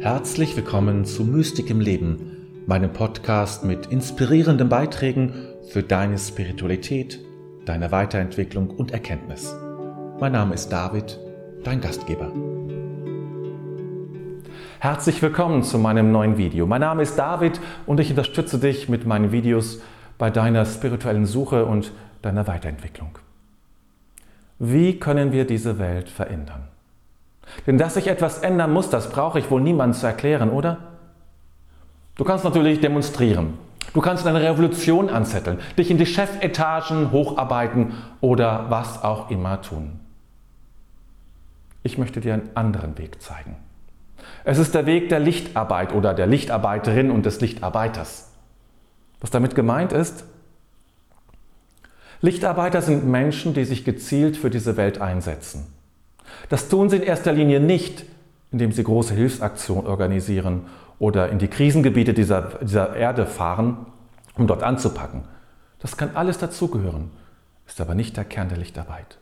Herzlich willkommen zu Mystik im Leben, meinem Podcast mit inspirierenden Beiträgen für deine Spiritualität, deine Weiterentwicklung und Erkenntnis. Mein Name ist David, dein Gastgeber. Herzlich willkommen zu meinem neuen Video. Mein Name ist David und ich unterstütze dich mit meinen Videos bei deiner spirituellen Suche und deiner Weiterentwicklung. Wie können wir diese Welt verändern? Denn dass sich etwas ändern muss, das brauche ich wohl niemandem zu erklären, oder? Du kannst natürlich demonstrieren. Du kannst eine Revolution anzetteln, dich in die Chefetagen hocharbeiten oder was auch immer tun. Ich möchte dir einen anderen Weg zeigen. Es ist der Weg der Lichtarbeit oder der Lichtarbeiterin und des Lichtarbeiters. Was damit gemeint ist, Lichtarbeiter sind Menschen, die sich gezielt für diese Welt einsetzen. Das tun sie in erster Linie nicht, indem sie große Hilfsaktionen organisieren oder in die Krisengebiete dieser, dieser Erde fahren, um dort anzupacken. Das kann alles dazugehören, ist aber nicht der Kern der Lichtarbeit.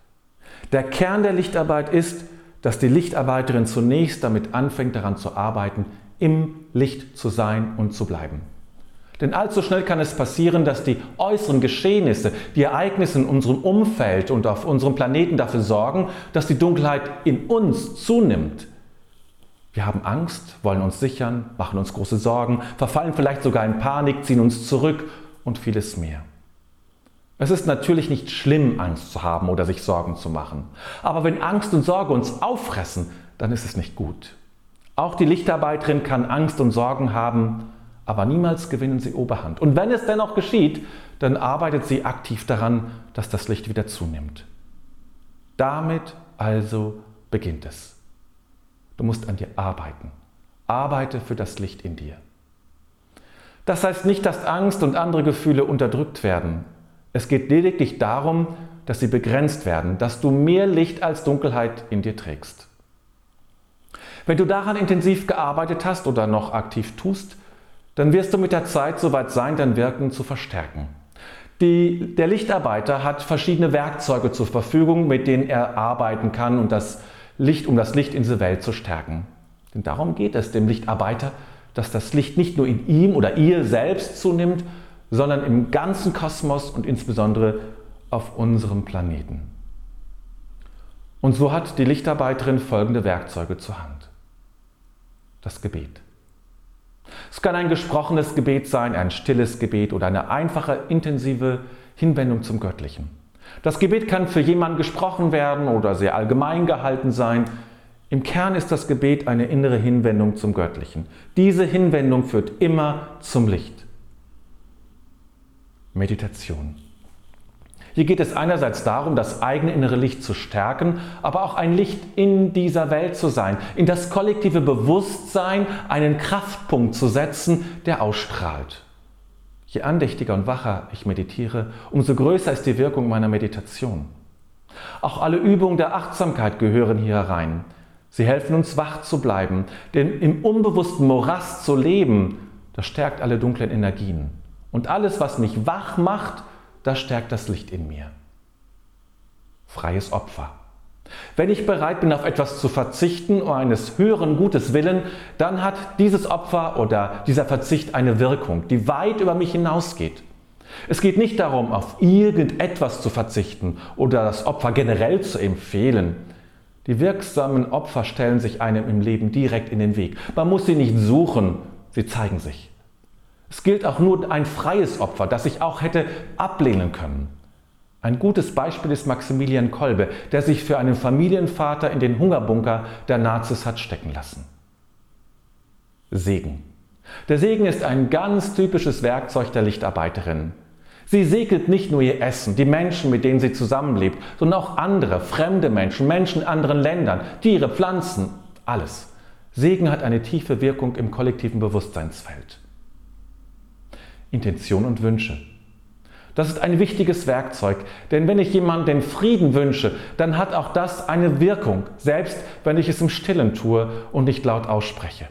Der Kern der Lichtarbeit ist, dass die Lichtarbeiterin zunächst damit anfängt, daran zu arbeiten, im Licht zu sein und zu bleiben. Denn allzu schnell kann es passieren, dass die äußeren Geschehnisse, die Ereignisse in unserem Umfeld und auf unserem Planeten dafür sorgen, dass die Dunkelheit in uns zunimmt. Wir haben Angst, wollen uns sichern, machen uns große Sorgen, verfallen vielleicht sogar in Panik, ziehen uns zurück und vieles mehr. Es ist natürlich nicht schlimm, Angst zu haben oder sich Sorgen zu machen. Aber wenn Angst und Sorge uns auffressen, dann ist es nicht gut. Auch die Lichtarbeiterin kann Angst und Sorgen haben, aber niemals gewinnen sie Oberhand. Und wenn es dennoch geschieht, dann arbeitet sie aktiv daran, dass das Licht wieder zunimmt. Damit also beginnt es. Du musst an dir arbeiten. Arbeite für das Licht in dir. Das heißt nicht, dass Angst und andere Gefühle unterdrückt werden. Es geht lediglich darum, dass sie begrenzt werden, dass du mehr Licht als Dunkelheit in dir trägst. Wenn du daran intensiv gearbeitet hast oder noch aktiv tust, dann wirst du mit der Zeit soweit sein, dein Wirken zu verstärken. Die, der Lichtarbeiter hat verschiedene Werkzeuge zur Verfügung, mit denen er arbeiten kann, und das Licht, um das Licht in diese Welt zu stärken. Denn darum geht es dem Lichtarbeiter, dass das Licht nicht nur in ihm oder ihr selbst zunimmt, sondern im ganzen Kosmos und insbesondere auf unserem Planeten. Und so hat die Lichtarbeiterin folgende Werkzeuge zur Hand. Das Gebet. Es kann ein gesprochenes Gebet sein, ein stilles Gebet oder eine einfache, intensive Hinwendung zum Göttlichen. Das Gebet kann für jemanden gesprochen werden oder sehr allgemein gehalten sein. Im Kern ist das Gebet eine innere Hinwendung zum Göttlichen. Diese Hinwendung führt immer zum Licht. Meditation. Hier geht es einerseits darum, das eigene innere Licht zu stärken, aber auch ein Licht in dieser Welt zu sein, in das kollektive Bewusstsein einen Kraftpunkt zu setzen, der ausstrahlt. Je andächtiger und wacher ich meditiere, umso größer ist die Wirkung meiner Meditation. Auch alle Übungen der Achtsamkeit gehören hier herein. Sie helfen uns wach zu bleiben, denn im unbewussten Morast zu leben, das stärkt alle dunklen Energien. Und alles, was mich wach macht, das stärkt das Licht in mir. Freies Opfer. Wenn ich bereit bin, auf etwas zu verzichten, um eines höheren Gutes willen, dann hat dieses Opfer oder dieser Verzicht eine Wirkung, die weit über mich hinausgeht. Es geht nicht darum, auf irgendetwas zu verzichten oder das Opfer generell zu empfehlen. Die wirksamen Opfer stellen sich einem im Leben direkt in den Weg. Man muss sie nicht suchen, sie zeigen sich. Es gilt auch nur ein freies Opfer, das ich auch hätte ablehnen können. Ein gutes Beispiel ist Maximilian Kolbe, der sich für einen Familienvater in den Hungerbunker der Nazis hat stecken lassen. Segen. Der Segen ist ein ganz typisches Werkzeug der Lichtarbeiterin. Sie segnet nicht nur ihr Essen, die Menschen, mit denen sie zusammenlebt, sondern auch andere, fremde Menschen, Menschen in anderen Ländern, Tiere, Pflanzen, alles. Segen hat eine tiefe Wirkung im kollektiven Bewusstseinsfeld. Intention und Wünsche. Das ist ein wichtiges Werkzeug, denn wenn ich jemandem den Frieden wünsche, dann hat auch das eine Wirkung, selbst wenn ich es im Stillen tue und nicht laut ausspreche.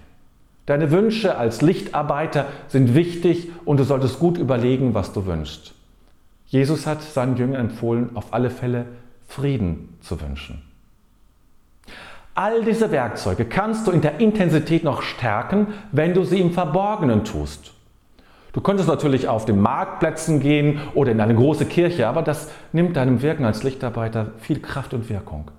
Deine Wünsche als Lichtarbeiter sind wichtig und du solltest gut überlegen, was du wünschst. Jesus hat seinen Jüngern empfohlen, auf alle Fälle Frieden zu wünschen. All diese Werkzeuge kannst du in der Intensität noch stärken, wenn du sie im Verborgenen tust. Du könntest natürlich auf den Marktplätzen gehen oder in eine große Kirche, aber das nimmt deinem Wirken als Lichtarbeiter viel Kraft und Wirkung.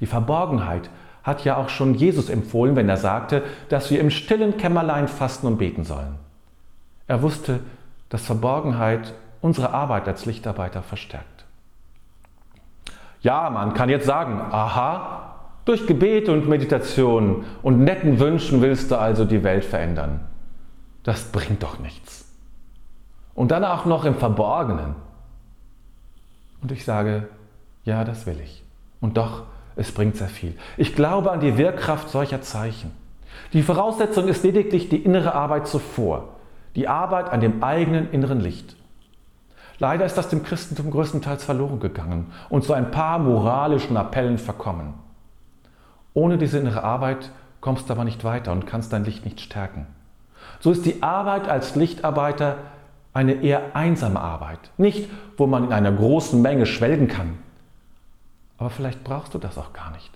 Die Verborgenheit hat ja auch schon Jesus empfohlen, wenn er sagte, dass wir im stillen Kämmerlein fasten und beten sollen. Er wusste, dass Verborgenheit unsere Arbeit als Lichtarbeiter verstärkt. Ja, man kann jetzt sagen, aha, durch Gebet und Meditation und netten Wünschen willst du also die Welt verändern. Das bringt doch nichts. Und dann auch noch im Verborgenen. Und ich sage, ja, das will ich. Und doch, es bringt sehr viel. Ich glaube an die Wirkkraft solcher Zeichen. Die Voraussetzung ist lediglich die innere Arbeit zuvor, die Arbeit an dem eigenen inneren Licht. Leider ist das dem Christentum größtenteils verloren gegangen und zu ein paar moralischen Appellen verkommen. Ohne diese innere Arbeit kommst du aber nicht weiter und kannst dein Licht nicht stärken. So ist die Arbeit als Lichtarbeiter eine eher einsame Arbeit. Nicht, wo man in einer großen Menge schwelgen kann. Aber vielleicht brauchst du das auch gar nicht.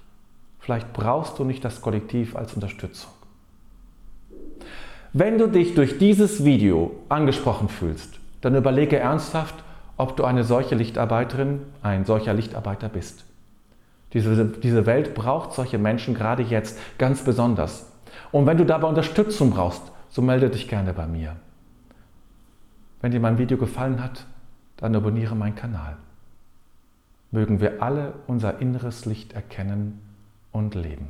Vielleicht brauchst du nicht das Kollektiv als Unterstützung. Wenn du dich durch dieses Video angesprochen fühlst, dann überlege ernsthaft, ob du eine solche Lichtarbeiterin, ein solcher Lichtarbeiter bist. Diese, diese Welt braucht solche Menschen gerade jetzt ganz besonders. Und wenn du dabei Unterstützung brauchst, so melde dich gerne bei mir. Wenn dir mein Video gefallen hat, dann abonniere meinen Kanal. Mögen wir alle unser inneres Licht erkennen und leben.